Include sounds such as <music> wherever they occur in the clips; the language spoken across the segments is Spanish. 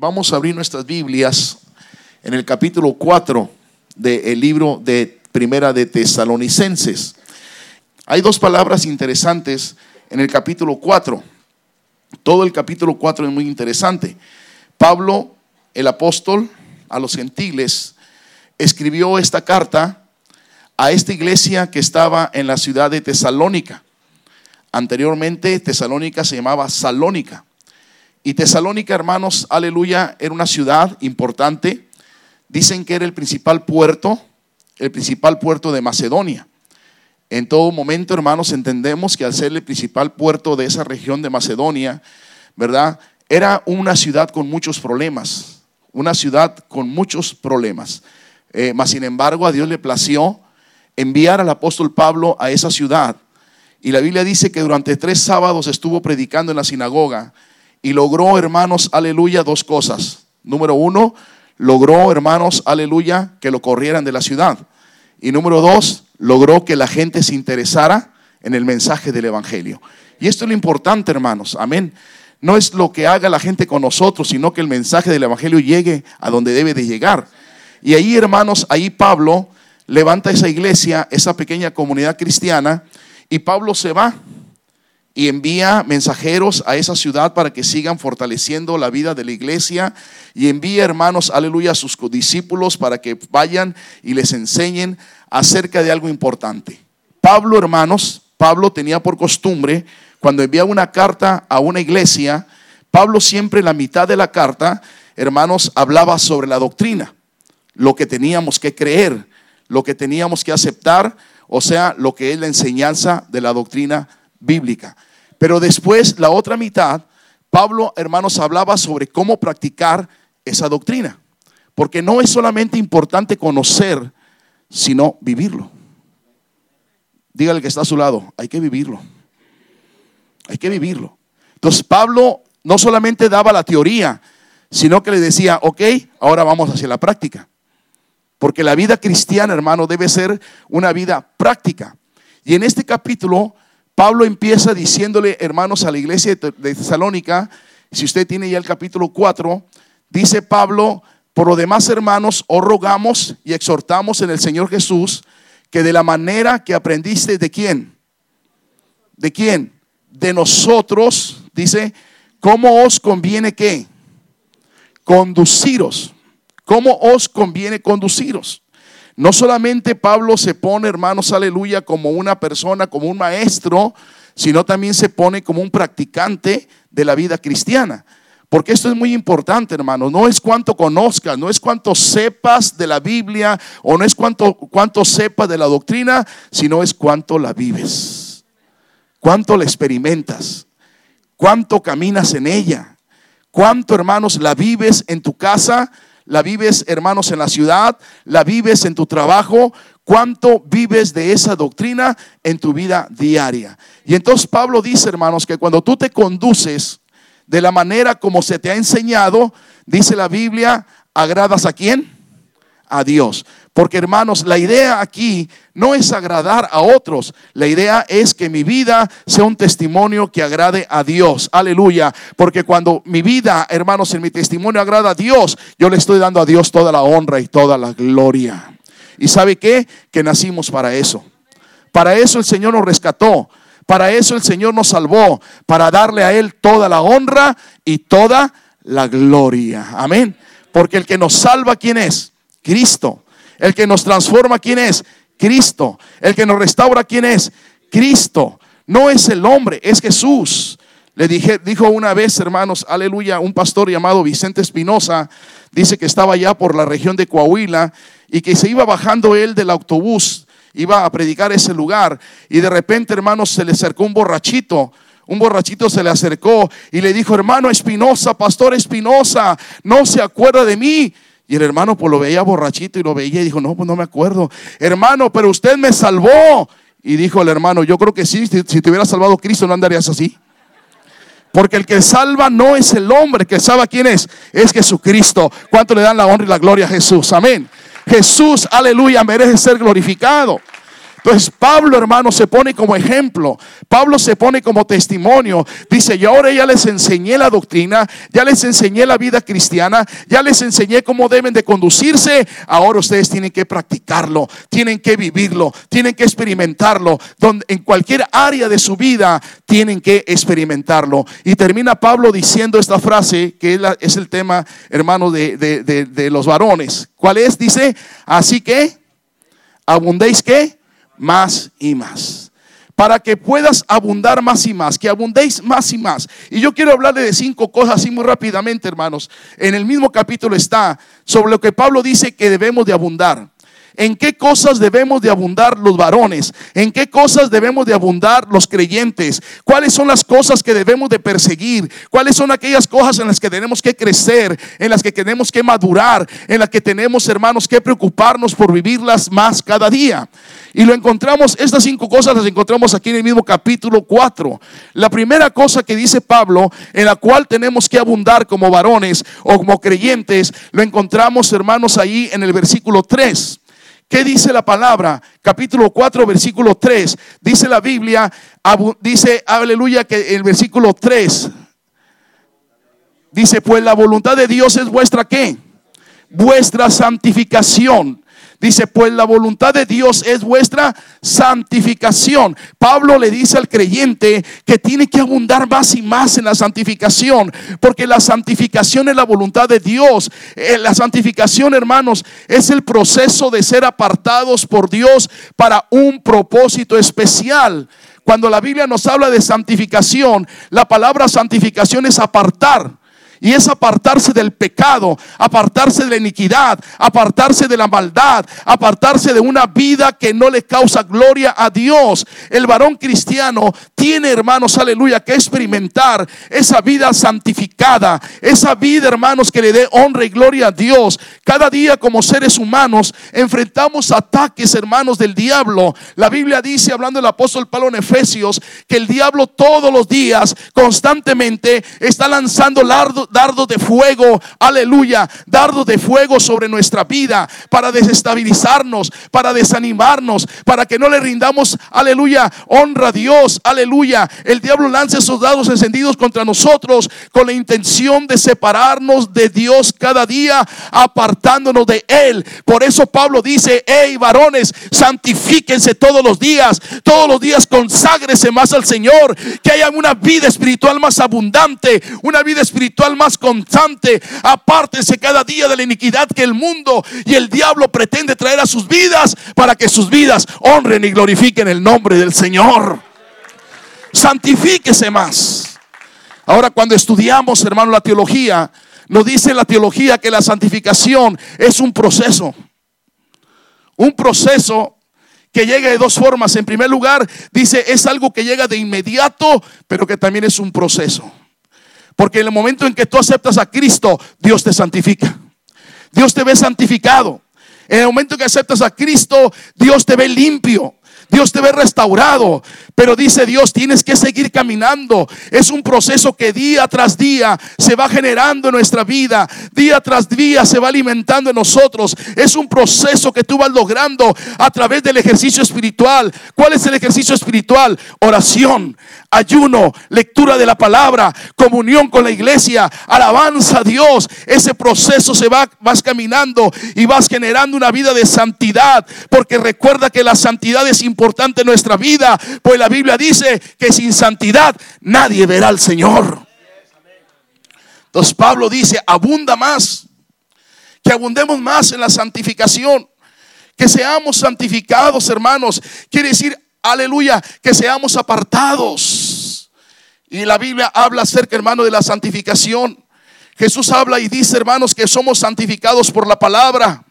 vamos a abrir nuestras Biblias en el capítulo 4 del libro de Primera de Tesalonicenses. Hay dos palabras interesantes en el capítulo 4. Todo el capítulo 4 es muy interesante. Pablo, el apóstol, a los gentiles, escribió esta carta a esta iglesia que estaba en la ciudad de Tesalónica. Anteriormente Tesalónica se llamaba Salónica. Y Tesalónica, hermanos, aleluya, era una ciudad importante. Dicen que era el principal puerto, el principal puerto de Macedonia. En todo momento, hermanos, entendemos que al ser el principal puerto de esa región de Macedonia, ¿verdad? Era una ciudad con muchos problemas, una ciudad con muchos problemas. Eh, mas, sin embargo, a Dios le plació enviar al apóstol Pablo a esa ciudad. Y la Biblia dice que durante tres sábados estuvo predicando en la sinagoga y logró, hermanos, aleluya, dos cosas. Número uno, logró, hermanos, aleluya, que lo corrieran de la ciudad. Y número dos, logró que la gente se interesara en el mensaje del Evangelio. Y esto es lo importante, hermanos. Amén. No es lo que haga la gente con nosotros, sino que el mensaje del Evangelio llegue a donde debe de llegar. Y ahí, hermanos, ahí Pablo levanta esa iglesia, esa pequeña comunidad cristiana, y Pablo se va y envía mensajeros a esa ciudad para que sigan fortaleciendo la vida de la iglesia y envía hermanos, aleluya, a sus discípulos para que vayan y les enseñen acerca de algo importante. Pablo, hermanos, Pablo tenía por costumbre, cuando enviaba una carta a una iglesia, Pablo siempre la mitad de la carta, hermanos, hablaba sobre la doctrina, lo que teníamos que creer, lo que teníamos que aceptar, o sea, lo que es la enseñanza de la doctrina bíblica. Pero después, la otra mitad, Pablo, hermanos, hablaba sobre cómo practicar esa doctrina. Porque no es solamente importante conocer, sino vivirlo. Dígale que está a su lado, hay que vivirlo. Hay que vivirlo. Entonces Pablo no solamente daba la teoría, sino que le decía, ok, ahora vamos hacia la práctica. Porque la vida cristiana, hermano, debe ser una vida práctica. Y en este capítulo Pablo empieza diciéndole, hermanos, a la iglesia de Tesalónica, si usted tiene ya el capítulo 4, dice Pablo, por lo demás, hermanos, os rogamos y exhortamos en el Señor Jesús que de la manera que aprendiste de quién, de quién, de nosotros, dice, ¿cómo os conviene qué? Conduciros. ¿Cómo os conviene conduciros? No solamente Pablo se pone, hermanos, aleluya, como una persona, como un maestro, sino también se pone como un practicante de la vida cristiana. Porque esto es muy importante, hermano. No es cuánto conozcas, no es cuánto sepas de la Biblia o no es cuánto, cuánto sepas de la doctrina, sino es cuánto la vives. Cuánto la experimentas. Cuánto caminas en ella. Cuánto, hermanos, la vives en tu casa la vives, hermanos, en la ciudad, la vives en tu trabajo, cuánto vives de esa doctrina en tu vida diaria. Y entonces Pablo dice, hermanos, que cuando tú te conduces de la manera como se te ha enseñado, dice la Biblia, agradas a quién? A Dios. Porque hermanos, la idea aquí no es agradar a otros. La idea es que mi vida sea un testimonio que agrade a Dios. Aleluya. Porque cuando mi vida, hermanos, en mi testimonio agrada a Dios, yo le estoy dando a Dios toda la honra y toda la gloria. ¿Y sabe qué? Que nacimos para eso. Para eso el Señor nos rescató. Para eso el Señor nos salvó. Para darle a Él toda la honra y toda la gloria. Amén. Porque el que nos salva, ¿quién es? Cristo. El que nos transforma, ¿quién es? Cristo. El que nos restaura, ¿quién es? Cristo. No es el hombre, es Jesús. Le dije, dijo una vez, hermanos, aleluya, un pastor llamado Vicente Espinosa, dice que estaba allá por la región de Coahuila y que se iba bajando él del autobús, iba a predicar ese lugar y de repente, hermanos, se le acercó un borrachito. Un borrachito se le acercó y le dijo, hermano Espinosa, pastor Espinosa, no se acuerda de mí. Y el hermano pues lo veía borrachito y lo veía y dijo, no, pues no me acuerdo. Hermano, pero usted me salvó. Y dijo el hermano, yo creo que sí, si, te hubiera salvado Cristo no andarías así. Porque el que salva no es el hombre, que salva quién es, es Jesucristo. ¿Cuánto le dan la honra y la gloria a Jesús? Amén. Jesús, aleluya, merece ser glorificado. Entonces Pablo, hermano, se pone como ejemplo. Pablo se pone como testimonio. Dice, y ahora ya les enseñé la doctrina, ya les enseñé la vida cristiana, ya les enseñé cómo deben de conducirse. Ahora ustedes tienen que practicarlo, tienen que vivirlo, tienen que experimentarlo. Donde, en cualquier área de su vida tienen que experimentarlo. Y termina Pablo diciendo esta frase, que es, el tema, hermano, de, de los varones. ¿Cuál es? Dice, así que, abundéis que más y más. Para que puedas abundar más y más, que abundéis más y más. Y yo quiero hablarle de cinco cosas así muy rápidamente, hermanos. En el mismo capítulo está sobre lo que Pablo dice que debemos de abundar. ¿En qué cosas debemos de abundar los varones? ¿En qué cosas debemos de abundar los creyentes? ¿Cuáles son las cosas que debemos de perseguir? ¿Cuáles son aquellas cosas en las que tenemos que crecer, en las que tenemos que madurar, en las que tenemos, hermanos, que preocuparnos por vivirlas más cada día? Y lo encontramos, estas cinco cosas las encontramos aquí en el mismo capítulo 4. La primera cosa que dice Pablo, en la cual tenemos que abundar como varones o como creyentes, lo encontramos, hermanos, ahí en el versículo 3. ¿Qué dice la palabra? Capítulo 4, versículo 3. Dice la Biblia, dice, aleluya, que el versículo 3 dice, pues la voluntad de Dios es vuestra qué? Vuestra santificación Dice, pues la voluntad de Dios es vuestra santificación. Pablo le dice al creyente que tiene que abundar más y más en la santificación, porque la santificación es la voluntad de Dios. Eh, la santificación, hermanos, es el proceso de ser apartados por Dios para un propósito especial. Cuando la Biblia nos habla de santificación, la palabra santificación es apartar. Y es apartarse del pecado, apartarse de la iniquidad, apartarse de la maldad, apartarse de una vida que no le causa gloria a Dios. El varón cristiano tiene, hermanos, aleluya, que experimentar esa vida santificada, esa vida, hermanos, que le dé honra y gloria a Dios. Cada día como seres humanos enfrentamos ataques, hermanos, del diablo. La Biblia dice, hablando del apóstol Pablo en Efesios, que el diablo todos los días, constantemente, está lanzando lardo dardo de fuego, aleluya, dardo de fuego sobre nuestra vida para desestabilizarnos, para desanimarnos, para que no le rindamos, aleluya, honra a Dios, aleluya. El diablo lanza esos dados encendidos contra nosotros con la intención de separarnos de Dios cada día, apartándonos de Él. Por eso Pablo dice, hey varones, santifíquense todos los días, todos los días conságrese más al Señor, que haya una vida espiritual más abundante, una vida espiritual más constante. Apártense cada día de la iniquidad que el mundo y el diablo pretende traer a sus vidas para que sus vidas honren y glorifiquen el nombre del Señor. Santifíquese más. Ahora cuando estudiamos, hermano, la teología, nos dice la teología que la santificación es un proceso. Un proceso que llega de dos formas. En primer lugar, dice, es algo que llega de inmediato, pero que también es un proceso. Porque en el momento en que tú aceptas a Cristo, Dios te santifica. Dios te ve santificado. En el momento en que aceptas a Cristo, Dios te ve limpio. Dios te ve restaurado. Pero dice Dios, tienes que seguir caminando. Es un proceso que día tras día se va generando en nuestra vida. Día tras día se va alimentando en nosotros. Es un proceso que tú vas logrando a través del ejercicio espiritual. ¿Cuál es el ejercicio espiritual? Oración, ayuno, lectura de la palabra, comunión con la iglesia, alabanza a Dios. Ese proceso se va, vas caminando y vas generando una vida de santidad. Porque recuerda que la santidad es importante en nuestra vida. Pues la Biblia dice que sin santidad nadie verá al Señor. Entonces Pablo dice, abunda más, que abundemos más en la santificación, que seamos santificados, hermanos. Quiere decir, aleluya, que seamos apartados. Y la Biblia habla acerca, hermano, de la santificación. Jesús habla y dice, hermanos, que somos santificados por la palabra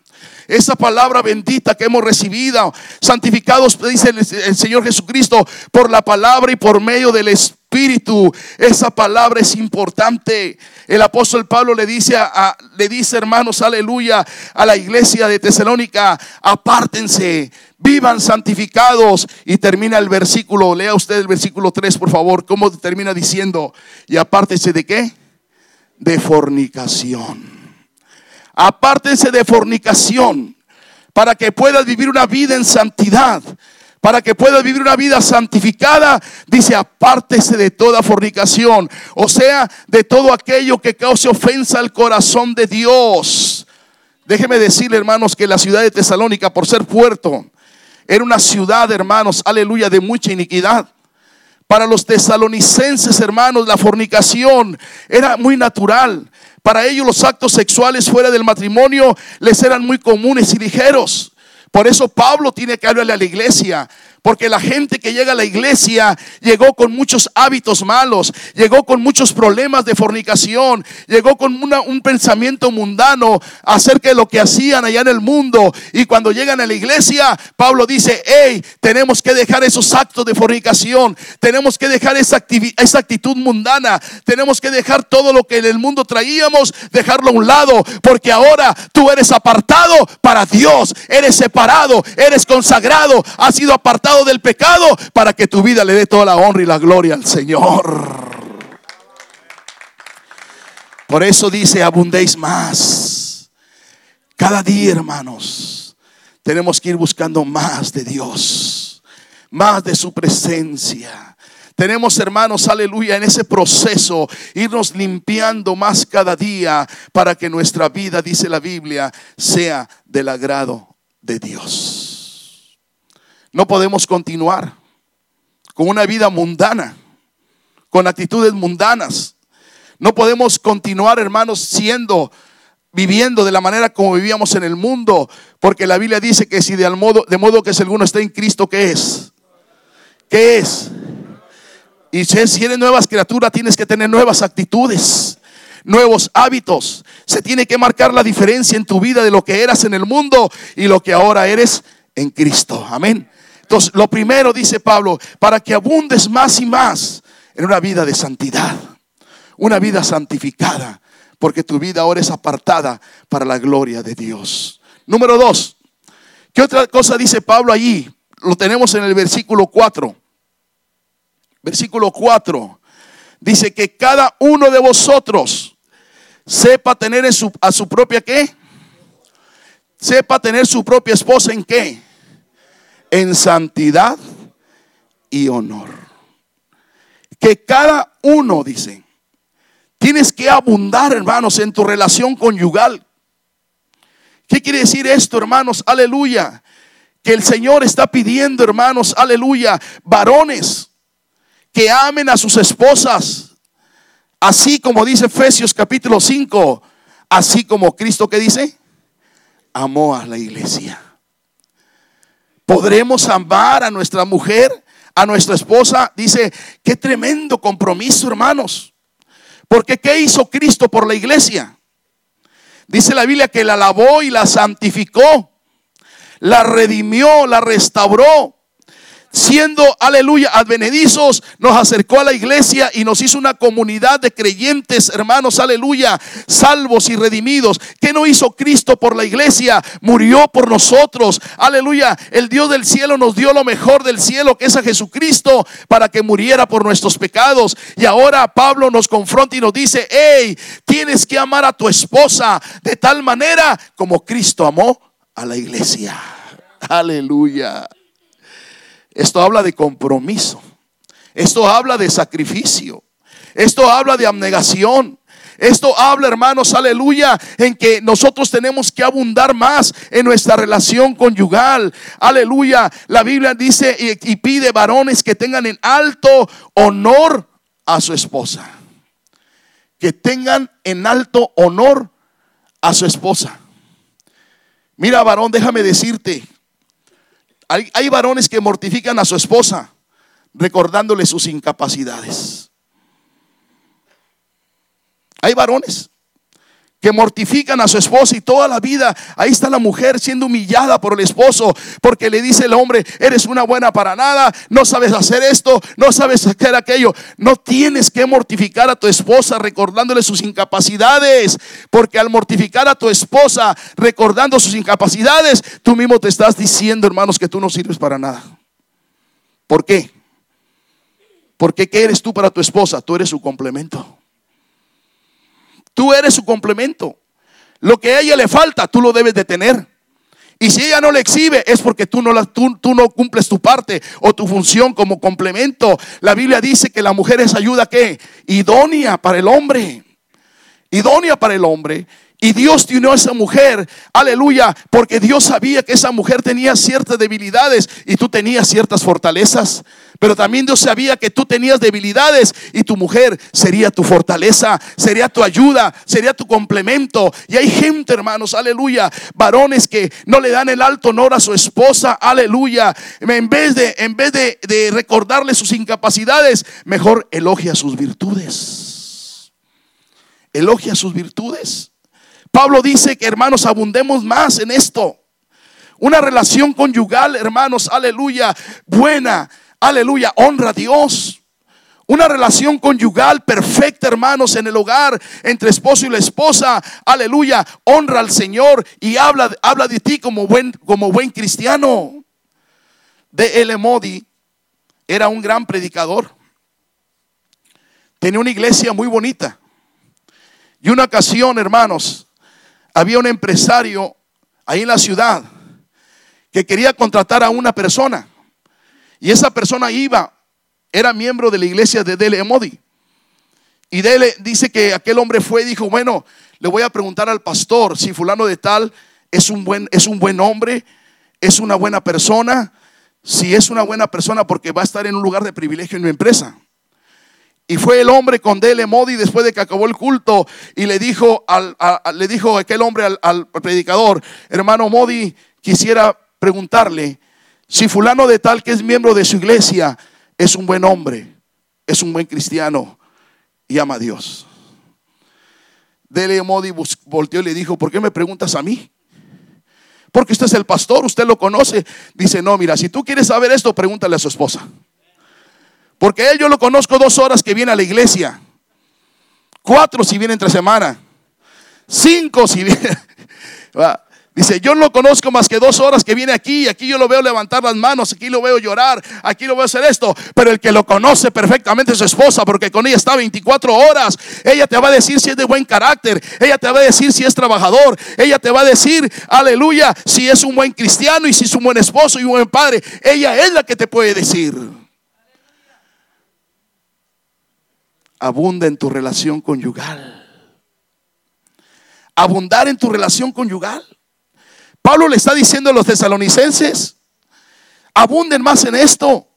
esa palabra bendita que hemos recibido, santificados, dice el, Señor Jesucristo, por la palabra y por medio del Espíritu. Esa palabra es importante. El apóstol Pablo le dice, a, le dice, hermanos, aleluya, a la iglesia de Tesalónica, apártense, vivan santificados. Y termina el versículo, lea usted el versículo 3, por favor, cómo termina diciendo, y apártense de qué? De fornicación. Apártense de fornicación para que puedas vivir una vida en santidad. Para que puedas vivir una vida santificada, dice, apártese de toda fornicación, o sea, de todo aquello que cause ofensa al corazón de Dios. Déjeme decirle, hermanos, que la ciudad de Tesalónica, por ser puerto, era una ciudad, hermanos, aleluya, de mucha iniquidad. Para los tesalonicenses, hermanos, la fornicación era muy natural. Para ellos los actos sexuales fuera del matrimonio les eran muy comunes y ligeros. Por eso Pablo tiene que hablarle a la iglesia. Porque la gente que llega a la iglesia llegó con muchos hábitos malos, llegó con muchos problemas de fornicación, llegó con un pensamiento mundano acerca de lo que hacían allá en el mundo. Y cuando llegan a la iglesia, Pablo dice, hey, tenemos que dejar esos actos de fornicación, tenemos que dejar esa, esa actitud mundana, tenemos que dejar todo lo que en el mundo traíamos, dejarlo a un lado, porque ahora tú eres apartado para Dios, eres separado, eres consagrado, has sido apartado del pecado para que tu vida le dé toda la honra y la gloria al Señor. Por eso dice, abundéis más. Cada día, hermanos, tenemos que ir buscando más de Dios, más de su presencia. Tenemos, hermanos, aleluya, en ese proceso, irnos limpiando más cada día para que nuestra vida, dice la Biblia, sea del agrado de Dios. No podemos continuar con una vida mundana, con actitudes mundanas. No podemos continuar, hermanos, siendo, viviendo de la manera como vivíamos en el mundo, porque la Biblia dice que si de modo, de modo que si alguno está en Cristo, ¿qué es? ¿Qué es? Y si eres nuevas criaturas, tienes que tener nuevas actitudes nuevos hábitos. Se tiene que marcar la diferencia en tu vida de lo que eras en el mundo y lo que ahora eres en Cristo. Amén. Entonces, lo primero, dice Pablo, para que abundes más y más en una vida de santidad, una vida santificada, porque tu vida ahora es apartada para la gloria de Dios. Número dos, ¿qué otra cosa dice Pablo allí? Lo tenemos en el versículo 4. Versículo 4 dice que cada uno de vosotros sepa tener en su, a su propia qué? Sepa tener su propia esposa en qué? En santidad y honor. Que cada uno, dice, tienes que abundar, hermanos, en tu relación conyugal. ¿Qué quiere decir esto, hermanos? Aleluya. Que el Señor está pidiendo, hermanos, aleluya, varones que amen a sus esposas, así como dice Efesios capítulo 5, así como Cristo que dice, amó a la iglesia. Podremos amar a nuestra mujer, a nuestra esposa. Dice, qué tremendo compromiso, hermanos. Porque ¿qué hizo Cristo por la iglesia? Dice la Biblia que la lavó y la santificó, la redimió, la restauró siendo, aleluya, advenedizos, nos acercó a la iglesia y nos hizo una comunidad de creyentes, hermanos, aleluya, salvos y redimidos. ¿Qué no hizo Cristo por la iglesia? Murió por nosotros, aleluya. El Dios del cielo nos dio lo mejor del cielo, que es a Jesucristo, para que muriera por nuestros pecados. Y ahora Pablo nos confronta y nos dice, hey, tienes que amar a tu esposa de tal manera como Cristo amó a la iglesia. Aleluya. Esto habla de compromiso. Esto habla de sacrificio. Esto habla de abnegación. Esto habla, hermanos, aleluya, en que nosotros tenemos que abundar más en nuestra relación conyugal. Aleluya. La Biblia dice y, pide varones que tengan en alto honor a su esposa. Que tengan en alto honor a su esposa. Mira, varón, déjame decirte, hay, varones que mortifican a su esposa recordándole sus incapacidades. Hay varones que mortifican a su esposa y toda la vida ahí está la mujer siendo humillada por el esposo porque le dice el hombre, eres una buena para nada, no sabes hacer esto, no sabes hacer aquello. No tienes que mortificar a tu esposa recordándole sus incapacidades, porque al mortificar a tu esposa recordando sus incapacidades, tú mismo te estás diciendo, hermanos, que tú no sirves para nada. ¿Por qué? Porque ¿qué eres tú para tu esposa? Tú eres su complemento. Tú eres su complemento. Lo que a ella le falta, tú lo debes de tener. Y si ella no le exhibe, es porque tú no, la, tú, tú no cumples tu parte o tu función como complemento. La Biblia dice que la mujer es ayuda que idónea para el hombre. Idónea para el hombre. Y Dios tiene a esa mujer, aleluya, porque Dios sabía que esa mujer tenía ciertas debilidades y tú tenías ciertas fortalezas. Pero también Dios sabía que tú tenías debilidades y tu mujer sería tu fortaleza, sería tu ayuda, sería tu complemento. Y hay gente, hermanos, aleluya, varones que no le dan el alto honor a su esposa, aleluya. En vez de, en vez de, de recordarle sus incapacidades, mejor elogia sus virtudes. Elogia sus virtudes. Pablo dice que hermanos abundemos más en esto. Una relación conyugal, hermanos, aleluya, buena, aleluya, honra a Dios. Una relación conyugal perfecta, hermanos, en el hogar, entre esposo y la esposa. Aleluya, honra al Señor y habla, habla de ti como buen, como buen cristiano. De El Modi era un gran predicador. Tenía una iglesia muy bonita. Y una ocasión, hermanos, había un empresario ahí en la ciudad que quería contratar a una persona. Y esa persona iba, era miembro de la iglesia de Dele Modi. Y Dele dice que aquel hombre fue y dijo, bueno, le voy a preguntar al pastor si fulano de tal es un buen, es un buen hombre, es una buena persona, si es una buena persona porque va a estar en un lugar de privilegio en mi empresa. Y fue el hombre con Dele Modi después de que acabó el culto y le dijo, al, le dijo aquel hombre al, al, predicador, hermano Modi, quisiera preguntarle si fulano de tal que es miembro de su iglesia es un buen hombre, es un buen cristiano y ama a Dios. Dele Modi volteó y le dijo, ¿por qué me preguntas a mí? Porque usted es el pastor, usted lo conoce. Dice, no, mira, si tú quieres saber esto, pregúntale a su esposa. Porque él yo lo conozco dos horas que viene a la iglesia. Cuatro si viene entre semana. Cinco si viene. <laughs> Dice, yo no lo conozco más que dos horas que viene aquí. Aquí yo lo veo levantar las manos, aquí lo veo llorar, aquí lo veo hacer esto. Pero el que lo conoce perfectamente es su esposa, porque con ella está 24 horas. Ella te va a decir si es de buen carácter. Ella te va a decir si es trabajador. Ella te va a decir, aleluya, si es un buen cristiano y si es un buen esposo y un buen padre. Ella es la que te puede decir. Abunda en tu relación conyugal. Abundar en tu relación conyugal. Pablo le está diciendo a los tesalonicenses, abunden más en esto.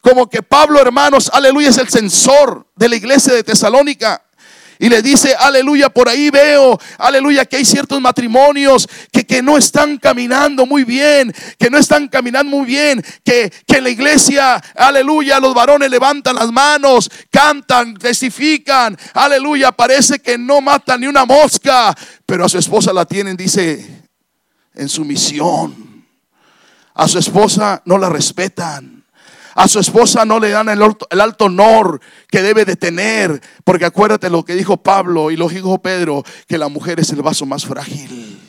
Como que Pablo, hermanos, aleluya, es el censor de la iglesia de Tesalónica. Y le dice, aleluya, por ahí veo, aleluya, que hay ciertos matrimonios que, que no están caminando muy bien, que no están caminando muy bien, que, que la iglesia, aleluya, los varones levantan las manos, cantan, testifican, aleluya, parece que no matan ni una mosca, pero a su esposa la tienen, dice, en su misión. A su esposa no la respetan. A su esposa no le dan el alto, honor que debe de tener. Porque acuérdate lo que dijo Pablo y lo dijo Pedro, que la mujer es el vaso más frágil.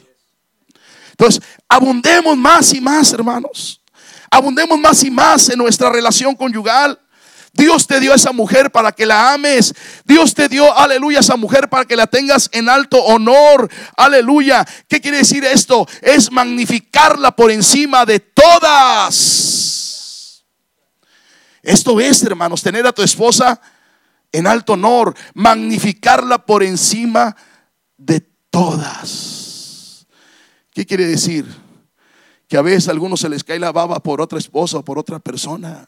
Entonces, abundemos más y más, hermanos. Abundemos más y más en nuestra relación conyugal. Dios te dio a esa mujer para que la ames. Dios te dio, aleluya, a esa mujer para que la tengas en alto honor. Aleluya. ¿Qué quiere decir esto? Es magnificarla por encima de todas. Esto es, hermanos, tener a tu esposa en alto honor, magnificarla por encima de todas. ¿Qué quiere decir? Que a veces a algunos se les cae la baba por otra esposa o por otra persona.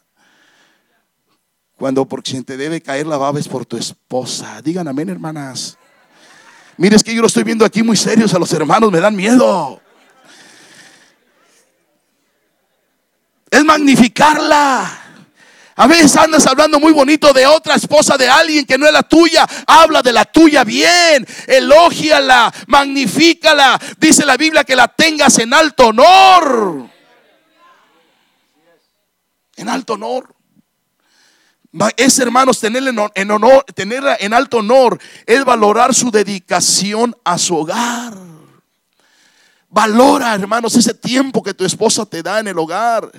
Cuando por quien te debe caer la baba es por tu esposa. Digan amén, hermanas. Mire, es que yo lo estoy viendo aquí muy serios a los hermanos, me dan miedo. Es magnificarla. A veces andas hablando muy bonito de otra esposa de alguien que no es la tuya. Habla de la tuya bien. Elógiala, magnifícala. Dice la Biblia que la tengas en alto honor. En alto honor. Es hermanos, tenerla en honor, tenerla en alto honor es valorar su dedicación a su hogar. Valora, hermanos, ese tiempo que tu esposa te da en el hogar.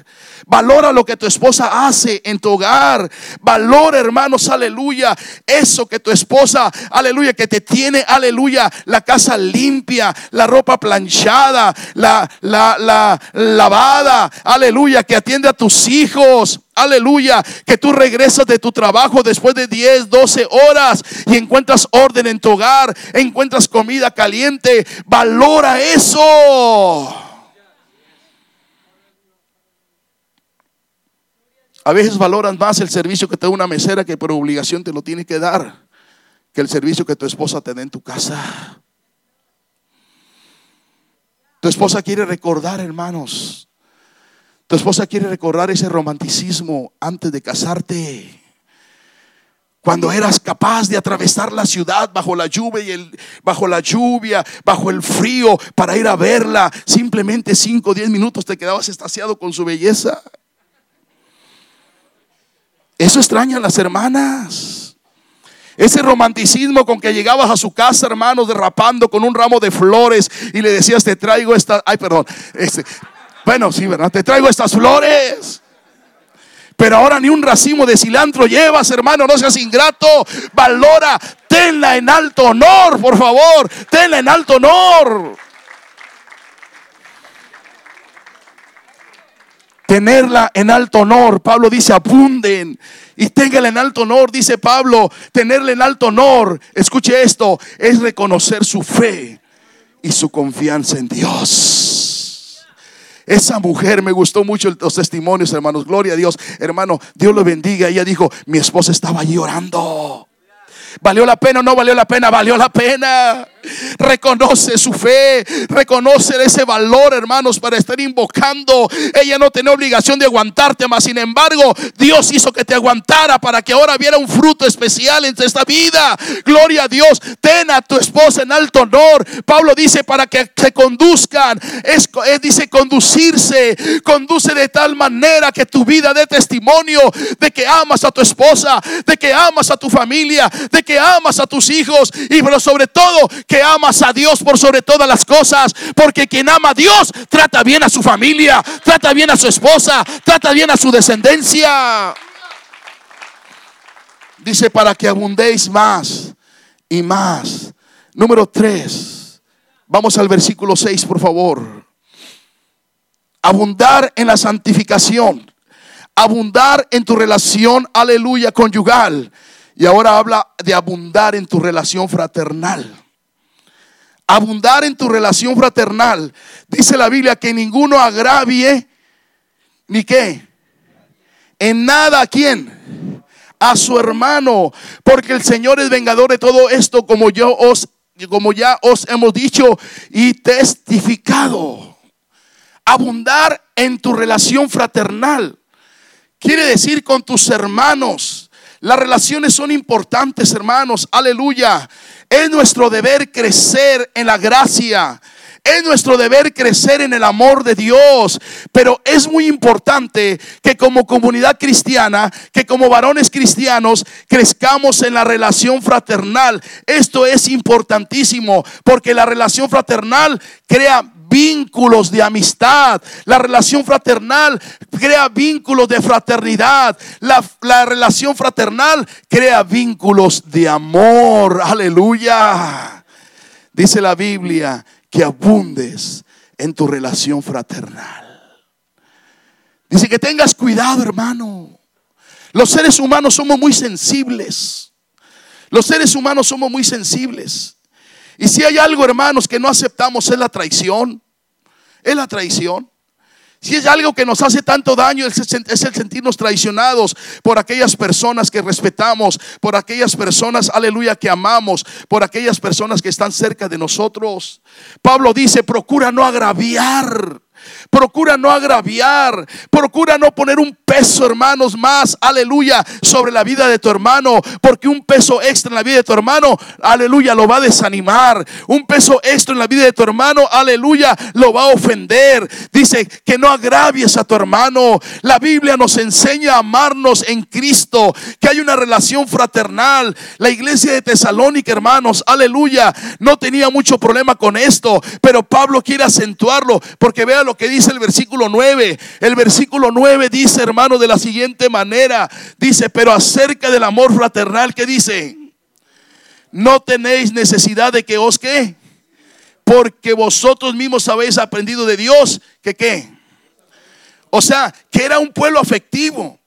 Valora lo que tu esposa hace en tu hogar. Valora, hermanos, aleluya. Eso que tu esposa, aleluya, que te tiene, aleluya, la casa limpia, la ropa planchada, la, la, la lavada, aleluya, que atiende a tus hijos. Aleluya, que tú regresas de tu trabajo después de 10, 12 horas y encuentras orden en tu hogar, encuentras comida caliente. Valora eso. A veces valoran más el servicio que te da una mesera que por obligación te lo tiene que dar que el servicio que tu esposa te da en tu casa. Tu esposa quiere recordar, hermanos. Tu esposa quiere recordar ese romanticismo antes de casarte. Cuando eras capaz de atravesar la ciudad bajo la lluvia y bajo la lluvia, bajo el frío, para ir a verla, simplemente 5 o 10 minutos te quedabas estasiado con su belleza. Eso extrañan las hermanas. Ese romanticismo con que llegabas a su casa, hermanos, derrapando con un ramo de flores y le decías, te traigo esta, ay, perdón, este, bueno, sí, ¿verdad? Te traigo estas flores. Pero ahora ni un racimo de cilantro llevas, hermano, no seas ingrato. Valora, tenla en alto honor, por favor. Tenla en alto honor. Tenerla en alto honor. Pablo dice, abunden y téngala en alto honor, dice Pablo. Tenerla en alto honor, escuche esto, es reconocer su fe y su confianza en Dios. Esa mujer me gustó mucho los testimonios, hermanos. Gloria a Dios. Hermano, Dios lo bendiga. Ella dijo, mi esposa estaba llorando. ¿Valió la pena o no valió la pena? Valió la pena. Reconoce su fe, reconoce ese valor, hermanos, para estar invocando. Ella no tenía obligación de aguantarte, mas sin embargo, Dios hizo que te aguantara para que ahora viera un fruto especial en esta vida. Gloria a Dios. Ten a tu esposa en alto honor. Pablo dice para que se conduzcan. Es, dice conducirse. Conduce de tal manera que tu vida dé testimonio de que amas a tu esposa, de que amas a tu familia, de que amas a tus hijos y pero sobre todo que amas a Dios por sobre todas las cosas, porque quien ama a Dios trata bien a su familia, trata bien a su esposa, trata bien a su descendencia. Dice para que abundéis más y más. Número 3. Vamos al versículo 6, por favor. Abundar en la santificación. Abundar en tu relación, aleluya, conyugal. Y ahora habla de abundar en tu relación fraternal. Abundar en tu relación fraternal. Dice la Biblia que ninguno agravie ni qué. En nada a quién. A su hermano. Porque el Señor es vengador de todo esto como yo os como ya os hemos dicho y testificado. Abundar en tu relación fraternal. Quiere decir con tus hermanos las relaciones son importantes, hermanos. Aleluya. Es nuestro deber crecer en la gracia. Es nuestro deber crecer en el amor de Dios, pero es muy importante que como comunidad cristiana, que como varones cristianos, crezcamos en la relación fraternal. Esto es importantísimo porque la relación fraternal crea vínculos de amistad. La relación fraternal crea vínculos de fraternidad. La, relación fraternal crea vínculos de amor. Aleluya. Dice la Biblia que abundes en tu relación fraternal. Dice que tengas cuidado, hermano. Los seres humanos somos muy sensibles. Los seres humanos somos muy sensibles. Y si hay algo, hermanos, que no aceptamos es la traición. Es la traición. Si es algo que nos hace tanto daño, es el sentirnos traicionados por aquellas personas que respetamos, por aquellas personas, aleluya, que amamos, por aquellas personas que están cerca de nosotros. Pablo dice, procura no agraviar. Procura no agraviar, procura no poner un hermanos, más, aleluya, sobre la vida de tu hermano, porque un peso extra en la vida de tu hermano, aleluya, lo va a desanimar. Un peso extra en la vida de tu hermano, aleluya, lo va a ofender. Dice que no agravies a tu hermano. La Biblia nos enseña a amarnos en Cristo, que hay una relación fraternal. La iglesia de Tesalónica, hermanos, aleluya, no tenía mucho problema con esto, pero Pablo quiere acentuarlo, porque vea lo que dice el versículo 9. El versículo 9 dice, de la siguiente manera, dice, pero acerca del amor fraternal, ¿qué dice? No tenéis necesidad de que os que, porque vosotros mismos habéis aprendido de Dios que qué. O sea, que era un pueblo afectivo.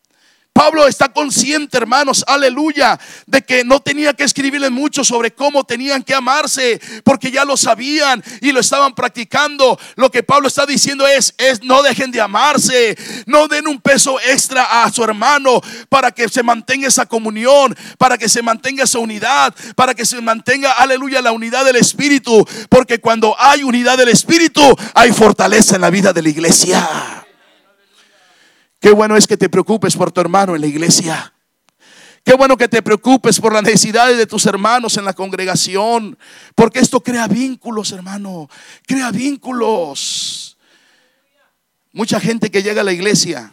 Pablo está consciente, hermanos, aleluya, de que no tenía que escribirles mucho sobre cómo tenían que amarse, porque ya lo sabían y lo estaban practicando. Lo que Pablo está diciendo es, es no dejen de amarse, no den un peso extra a su hermano para que se mantenga esa comunión, para que se mantenga esa unidad, para que se mantenga, aleluya, la unidad del Espíritu, porque cuando hay unidad del Espíritu, hay fortaleza en la vida de la iglesia. Qué bueno es que te preocupes por tu hermano en la iglesia. Qué bueno que te preocupes por las necesidades de tus hermanos en la congregación. Porque esto crea vínculos, hermano. Crea vínculos. Mucha gente que llega a la iglesia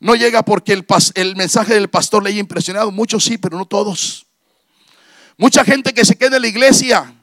no llega porque el, el mensaje del pastor le haya impresionado. Muchos sí, pero no todos. Mucha gente que se queda en la iglesia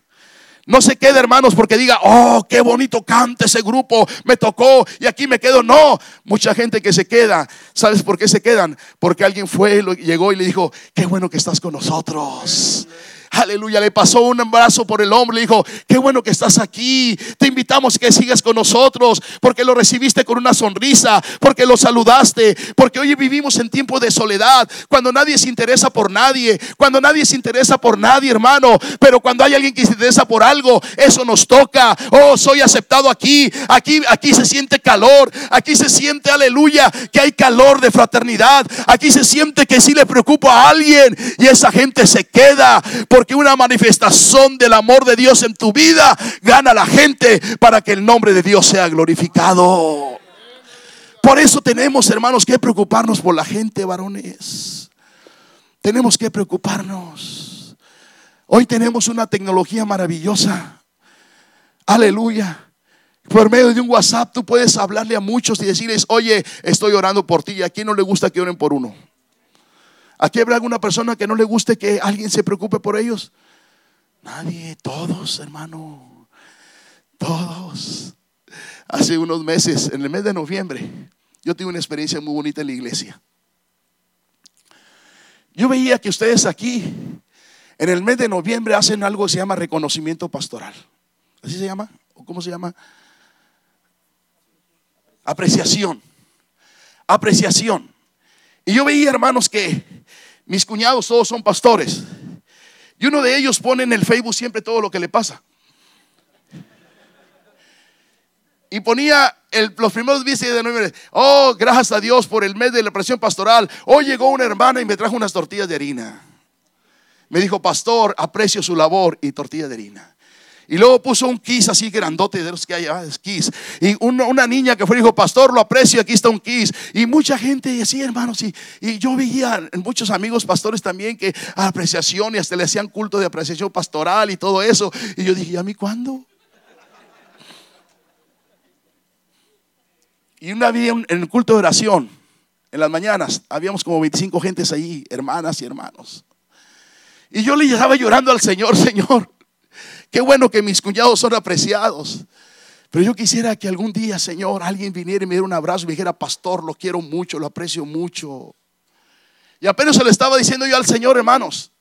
no se quede, hermanos, porque diga, oh, qué bonito canta ese grupo, me tocó y aquí me quedo. No, mucha gente que se queda, ¿sabes por qué se quedan? Porque alguien fue, llegó y le dijo, qué bueno que estás con nosotros. Aleluya, le pasó un abrazo por el hombro, le dijo, qué bueno que estás aquí, te invitamos que sigas con nosotros, porque lo recibiste con una sonrisa, porque lo saludaste, porque hoy vivimos en tiempo de soledad, cuando nadie se interesa por nadie, cuando nadie se interesa por nadie, hermano, pero cuando hay alguien que se interesa por algo, eso nos toca. Oh, soy aceptado aquí, aquí, aquí se siente calor, aquí se siente, aleluya, que hay calor de fraternidad, aquí se siente que si le preocupa a alguien y esa gente se queda. Porque una manifestación del amor de Dios en tu vida gana a la gente para que el nombre de Dios sea glorificado. Por eso tenemos, hermanos, que preocuparnos por la gente, varones. Tenemos que preocuparnos. Hoy tenemos una tecnología maravillosa. Aleluya. Por medio de un WhatsApp tú puedes hablarle a muchos y decirles, oye, estoy orando por ti. ¿Y a quién no le gusta que oren por uno? ¿Aquí habrá alguna persona que no le guste que alguien se preocupe por ellos? Nadie, todos, hermano. Todos. Hace unos meses, en el mes de noviembre, yo tuve una experiencia muy bonita en la iglesia. Yo veía que ustedes aquí, en el mes de noviembre, hacen algo que se llama reconocimiento pastoral. ¿Así se llama? ¿O cómo se llama? Apreciación. Apreciación. Y yo veía, hermanos, que mis cuñados todos son pastores. Y uno de ellos pone en el Facebook siempre todo lo que le pasa. Y ponía los primeros días de noviembre, oh, gracias a Dios por el mes de la presión pastoral. Hoy llegó una hermana y me trajo unas tortillas de harina. Me dijo, pastor, aprecio su labor y tortilla de harina. Y luego puso un kiss así grandote de los que hay, ah, kiss. Y una, niña que fue dijo, pastor, lo aprecio, aquí está un kiss. Y mucha gente así, hermanos. Y, y yo veía muchos amigos pastores también que apreciación y hasta le hacían culto de apreciación pastoral y todo eso. Y yo dije, ¿y a mí cuándo? Y una vez en el culto de oración, en las mañanas, habíamos como 25 gentes ahí, hermanas y hermanos. Y yo le estaba llorando al Señor, <laughs> Señor. Qué bueno que mis cuñados son apreciados. Pero yo quisiera que algún día, Señor, alguien viniera y me diera un abrazo y me dijera, pastor, lo quiero mucho, lo aprecio mucho. Y apenas se lo estaba diciendo yo al Señor, hermanos.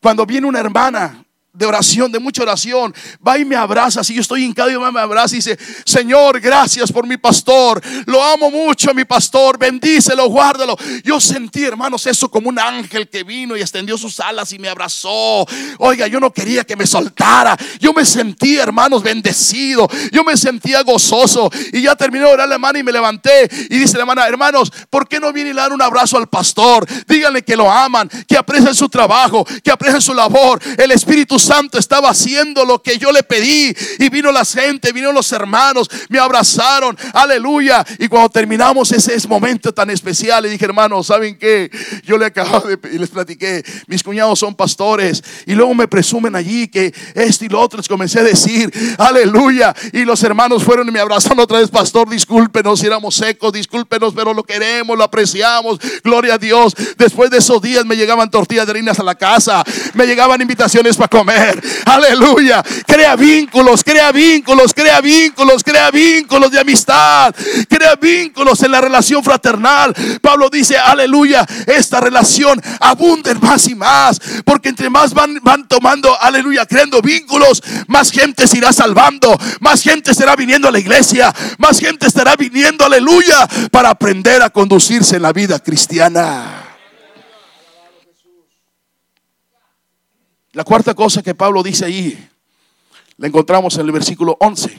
Cuando viene una hermana de oración, de mucha oración, va y me abraza. Si yo estoy hincado y me abraza y dice, Señor, gracias por mi pastor. Lo amo mucho, mi pastor. Bendícelo, guárdalo. Yo sentí, hermanos, eso como un ángel que vino y extendió sus alas y me abrazó. Oiga, yo no quería que me soltara. Yo me sentí, hermanos, bendecido. Yo me sentía gozoso. Y ya terminé de orar la hermana y me levanté. Y dice la hermana, hermanos, ¿por qué no viene y le dar un abrazo al pastor? Díganle que lo aman, que aprecian su trabajo, que aprecian su labor. El Espíritu Santo estaba haciendo lo que yo le pedí. Y vino la gente, vino los hermanos, me abrazaron. Aleluya. Y cuando terminamos ese momento tan especial, le dije, hermanos, ¿saben qué? Yo le acabo de y les platiqué, mis cuñados son pastores. Y luego me presumen allí que esto y lo otro les comencé a decir, aleluya. Y los hermanos fueron y me abrazaron otra vez, pastor, discúlpenos si éramos secos, discúlpenos, pero lo queremos, lo apreciamos. Gloria a Dios. Después de esos días me llegaban tortillas de harinas a la casa, me llegaban invitaciones para comer. Aleluya. Crea vínculos, crea vínculos, crea vínculos, crea vínculos de amistad, crea vínculos en la relación fraternal. Pablo dice, aleluya, esta relación abunde más y más, porque entre más van, van tomando, aleluya, creando vínculos, más gente se irá salvando, más gente será viniendo a la iglesia, más gente estará viniendo, aleluya, para aprender a conducirse en la vida cristiana. La cuarta cosa que Pablo dice ahí, la encontramos en el versículo 11.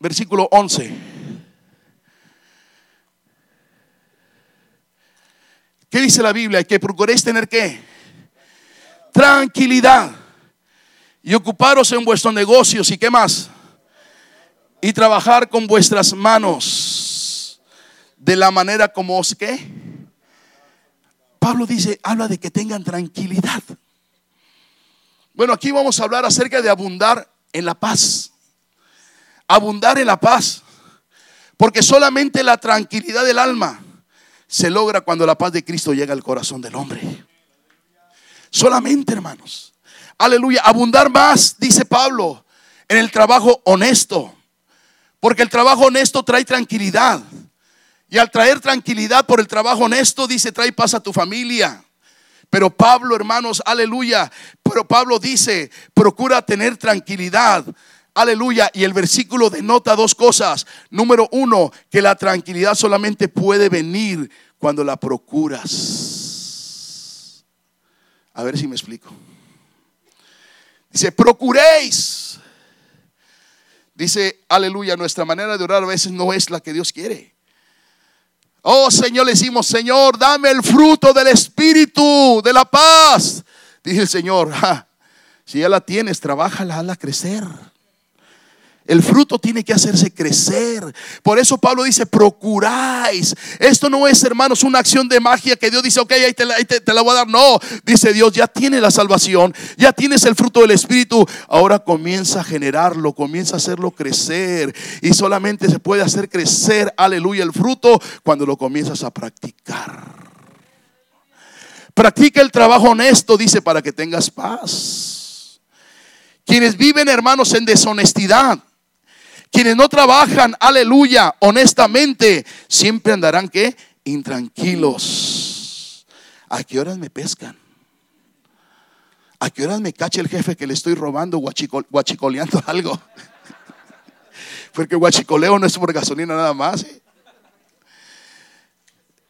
Versículo 11. ¿Qué dice la Biblia? Que procuréis tener qué? Tranquilidad. Y ocuparos en vuestros negocios y qué más. Y trabajar con vuestras manos de la manera como os que. Pablo dice, habla de que tengan tranquilidad. Bueno, aquí vamos a hablar acerca de abundar en la paz. Abundar en la paz. Porque solamente la tranquilidad del alma se logra cuando la paz de Cristo llega al corazón del hombre. Solamente, hermanos. Aleluya. Abundar más, dice Pablo, en el trabajo honesto. Porque el trabajo honesto trae tranquilidad. Y al traer tranquilidad por el trabajo honesto, dice, trae paz a tu familia. Pero Pablo, hermanos, aleluya. Pero Pablo dice, procura tener tranquilidad. Aleluya. Y el versículo denota dos cosas. Número uno, que la tranquilidad solamente puede venir cuando la procuras. A ver si me explico. Dice, procuréis. Dice, aleluya, nuestra manera de orar a veces no es la que Dios quiere. Oh Señor, le decimos, Señor, dame el fruto del Espíritu, de la paz. Dice el Señor, si ya la tienes, trabájala, hazla crecer. El fruto tiene que hacerse crecer. Por eso Pablo dice, procuráis. Esto no es, hermanos, una acción de magia que Dios dice, ok, ahí te, la, voy a dar. No, dice Dios, ya tiene la salvación, ya tienes el fruto del Espíritu. Ahora comienza a generarlo, comienza a hacerlo crecer. Y solamente se puede hacer crecer, aleluya, el fruto cuando lo comienzas a practicar. Practica el trabajo honesto, dice, para que tengas paz. Quienes viven, hermanos, en deshonestidad quienes no trabajan, aleluya, honestamente, siempre andarán que intranquilos. ¿A qué horas me pescan? ¿A qué horas me cacha el jefe que le estoy robando guachicoleando <laughs> algo? Porque guachicoleo no es por gasolina nada más. ¿eh?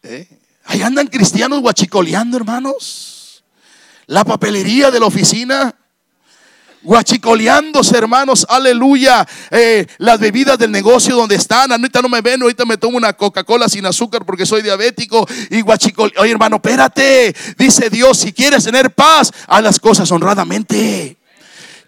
¿Eh? Ahí andan cristianos guachicoleando, hermanos. La papelería de la oficina guachicoleándose, hermanos, aleluya. Eh, las bebidas del negocio donde están, ahorita no me ven, ahorita me tomo una Coca-Cola sin azúcar porque soy diabético. Y guachicole, oye hermano, espérate, dice Dios, si quieres tener paz, haz las cosas honradamente.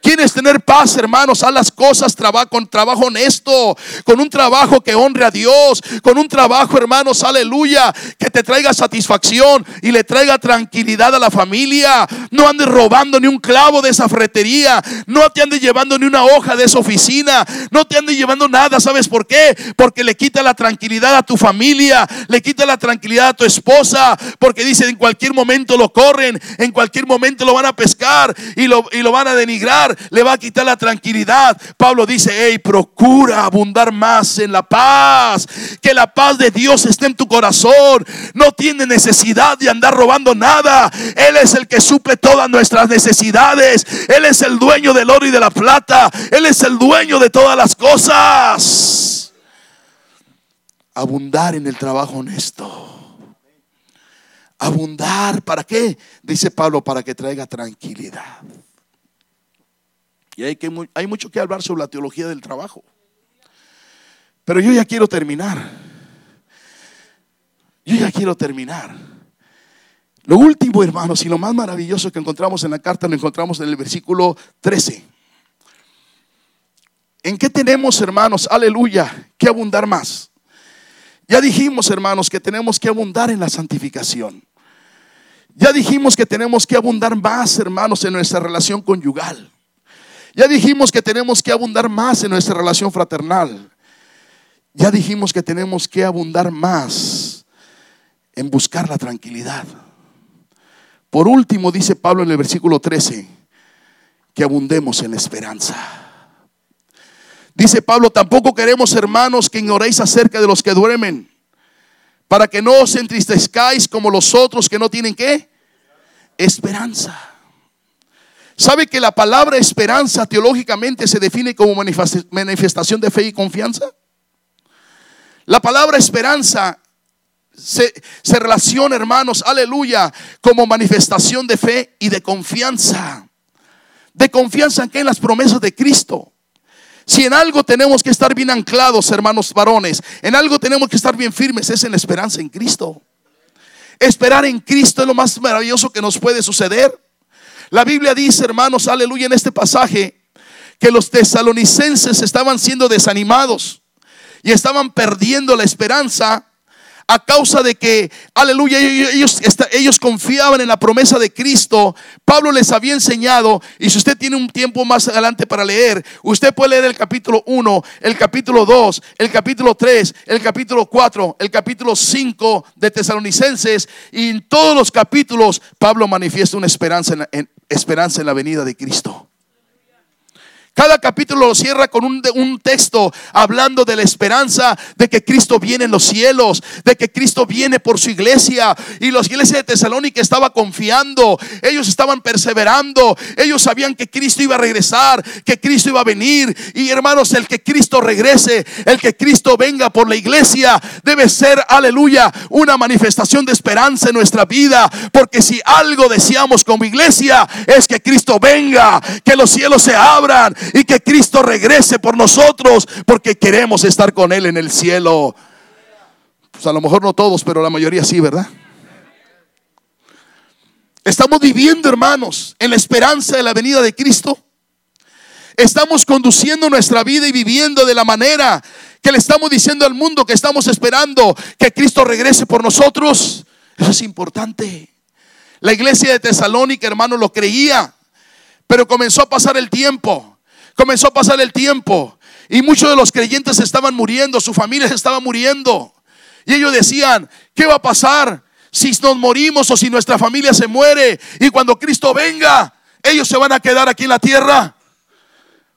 ¿Quieres tener paz, hermanos? Haz las cosas con trabajo honesto, con un trabajo que honre a Dios, con un trabajo, hermanos, aleluya, que te traiga satisfacción y le traiga tranquilidad a la familia. No andes robando ni un clavo de esa fretería, no te andes llevando ni una hoja de esa oficina, no te andes llevando nada, ¿sabes por qué? Porque le quita la tranquilidad a tu familia, le quita la tranquilidad a tu esposa, porque dice en cualquier momento lo corren, en cualquier momento lo van a pescar y lo, y lo van a denigrar le va a quitar la tranquilidad. Pablo dice, hey, procura abundar más en la paz. Que la paz de Dios esté en tu corazón. No tiene necesidad de andar robando nada. Él es el que suple todas nuestras necesidades. Él es el dueño del oro y de la plata. Él es el dueño de todas las cosas. Abundar en el trabajo honesto. Abundar, ¿para qué? Dice Pablo, para que traiga tranquilidad. Y hay, que, hay mucho que hablar sobre la teología del trabajo. Pero yo ya quiero terminar. Yo ya quiero terminar. Lo último, hermanos, y lo más maravilloso que encontramos en la carta lo encontramos en el versículo 13. ¿En qué tenemos, hermanos, aleluya, que abundar más? Ya dijimos, hermanos, que tenemos que abundar en la santificación. Ya dijimos que tenemos que abundar más, hermanos, en nuestra relación conyugal. Ya dijimos que tenemos que abundar más en nuestra relación fraternal. Ya dijimos que tenemos que abundar más en buscar la tranquilidad. Por último, dice Pablo en el versículo 13, que abundemos en la esperanza. Dice Pablo, tampoco queremos, hermanos, que ignoréis acerca de los que duermen, para que no os entristezcáis como los otros que no tienen qué? Esperanza. ¿Sabe que la palabra esperanza teológicamente se define como manifestación de fe y confianza? La palabra esperanza se, relaciona, hermanos, aleluya, como manifestación de fe y de confianza. De confianza en que en las promesas de Cristo. Si en algo tenemos que estar bien anclados, hermanos varones, en algo tenemos que estar bien firmes, es en la esperanza en Cristo. Esperar en Cristo es lo más maravilloso que nos puede suceder. La Biblia dice, hermanos, aleluya, en este pasaje, que los tesalonicenses estaban siendo desanimados y estaban perdiendo la esperanza a causa de que, aleluya, ellos, confiaban en la promesa de Cristo. Pablo les había enseñado, y si usted tiene un tiempo más adelante para leer, usted puede leer el capítulo 1, el capítulo 2, el capítulo 3, el capítulo 4, el capítulo 5 de Tesalonicenses, y en todos los capítulos Pablo manifiesta una esperanza en, esperanza en la venida de Cristo. Cada capítulo lo cierra con un, un, texto hablando de la esperanza de que Cristo viene en los cielos, de que Cristo viene por su iglesia. Y la iglesia de Tesalónica estaba confiando, ellos estaban perseverando, ellos sabían que Cristo iba a regresar, que Cristo iba a venir. Y hermanos, el que Cristo regrese, el que Cristo venga por la iglesia, debe ser, aleluya, una manifestación de esperanza en nuestra vida. Porque si algo deseamos como iglesia es que Cristo venga, que los cielos se abran y que Cristo regrese por nosotros porque queremos estar con Él en el cielo. Pues a lo mejor no todos, pero la mayoría sí, ¿verdad? Estamos viviendo, hermanos, en la esperanza de la venida de Cristo. Estamos conduciendo nuestra vida y viviendo de la manera que le estamos diciendo al mundo que estamos esperando que Cristo regrese por nosotros. Eso es importante. La iglesia de Tesalónica, hermano, lo creía, pero comenzó a pasar el tiempo. Comenzó a pasar el tiempo y muchos de los creyentes estaban muriendo, su familia estaba muriendo. Y ellos decían, ¿qué va a pasar si nos morimos o si nuestra familia se muere? Y cuando Cristo venga, ellos se van a quedar aquí en la tierra.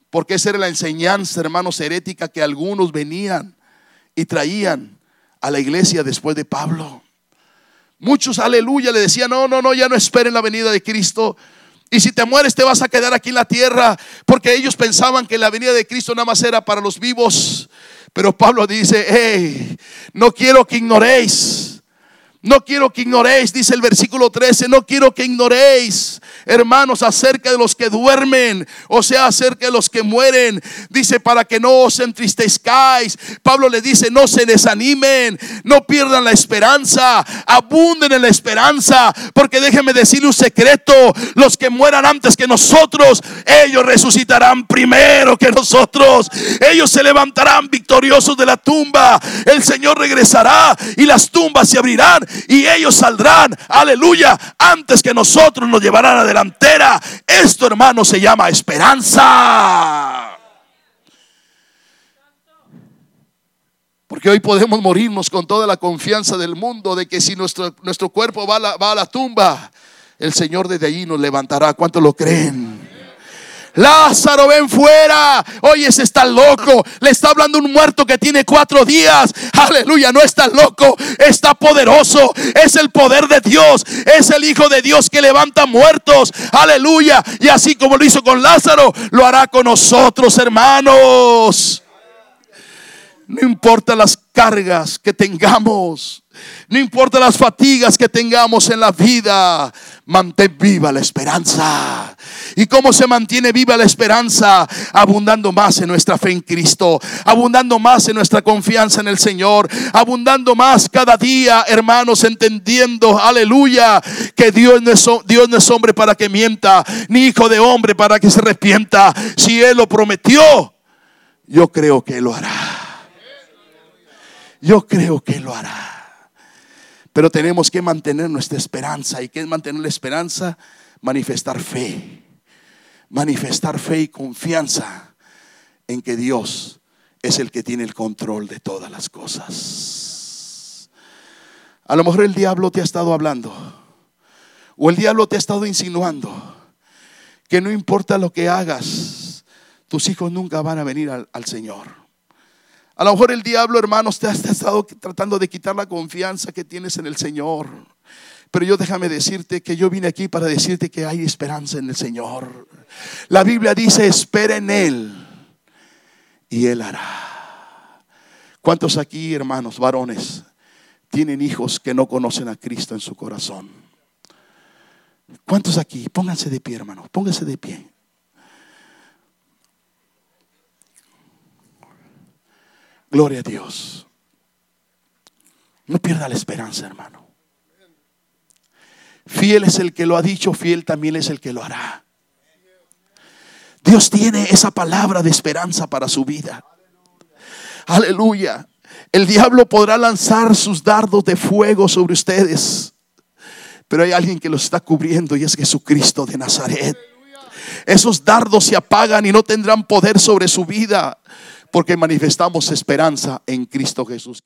Porque esa era la enseñanza, hermanos, herética que algunos venían y traían a la iglesia después de Pablo. Muchos, aleluya, le decían, no, no, no, ya no esperen la venida de Cristo. Y si te mueres te vas a quedar aquí en la tierra, porque ellos pensaban que la venida de Cristo nada más era para los vivos. Pero Pablo dice, hey, no quiero que ignoréis no quiero que ignoréis, dice el versículo 13, no quiero que ignoréis, hermanos, acerca de los que duermen, o sea, acerca de los que mueren. Dice, para que no os entristezcáis. Pablo le dice, no se desanimen, no pierdan la esperanza, abunden en la esperanza, porque déjenme decirle un secreto, los que mueran antes que nosotros, ellos resucitarán primero que nosotros. Ellos se levantarán victoriosos de la tumba. El Señor regresará y las tumbas se abrirán y ellos saldrán, aleluya, antes que nosotros nos llevarán a Esto, hermano, se llama esperanza. Porque hoy podemos morirnos con toda la confianza del mundo de que si nuestro, nuestro cuerpo va a, la, va a la tumba, el Señor desde allí nos levantará. ¿Cuántos lo creen? Lázaro, ven fuera. Oye, se está loco. Le está hablando un muerto que tiene cuatro días. Aleluya, no está loco. Está poderoso. Es el poder de Dios. Es el Hijo de Dios que levanta muertos. Aleluya. Y así como lo hizo con Lázaro, lo hará con nosotros, hermanos. No importa las cargas que tengamos. No importa las fatigas que tengamos en la vida, mantén viva la esperanza. ¿Y cómo se mantiene viva la esperanza? Abundando más en nuestra fe en Cristo, abundando más en nuestra confianza en el Señor, abundando más cada día, hermanos, entendiendo, aleluya, que Dios no es, hombre para que mienta, ni hijo de hombre para que se arrepienta. Si Él lo prometió, yo creo que Él lo hará. Yo creo que Él lo hará. Pero tenemos que mantener nuestra esperanza. ¿Y qué es mantener la esperanza? Manifestar fe. Manifestar fe y confianza en que Dios es el que tiene el control de todas las cosas. A lo mejor el diablo te ha estado hablando. O el diablo te ha estado insinuando que no importa lo que hagas, tus hijos nunca van a venir al, al Señor. A lo mejor el diablo, hermanos, te ha estado tratando de quitar la confianza que tienes en el Señor. Pero yo déjame decirte que yo vine aquí para decirte que hay esperanza en el Señor. La Biblia dice, espera en Él y Él hará. ¿Cuántos aquí, hermanos, varones, tienen hijos que no conocen a Cristo en su corazón? ¿Cuántos aquí? Pónganse de pie, hermanos, pónganse de pie. Gloria a Dios. No pierda la esperanza, hermano. Fiel es el que lo ha dicho, fiel también es el que lo hará. Dios tiene esa palabra de esperanza para su vida. Aleluya. El diablo podrá lanzar sus dardos de fuego sobre ustedes. Pero hay alguien que los está cubriendo y es Jesucristo de Nazaret. Esos dardos se apagan y no tendrán poder sobre su vida porque manifestamos esperanza en Cristo Jesús.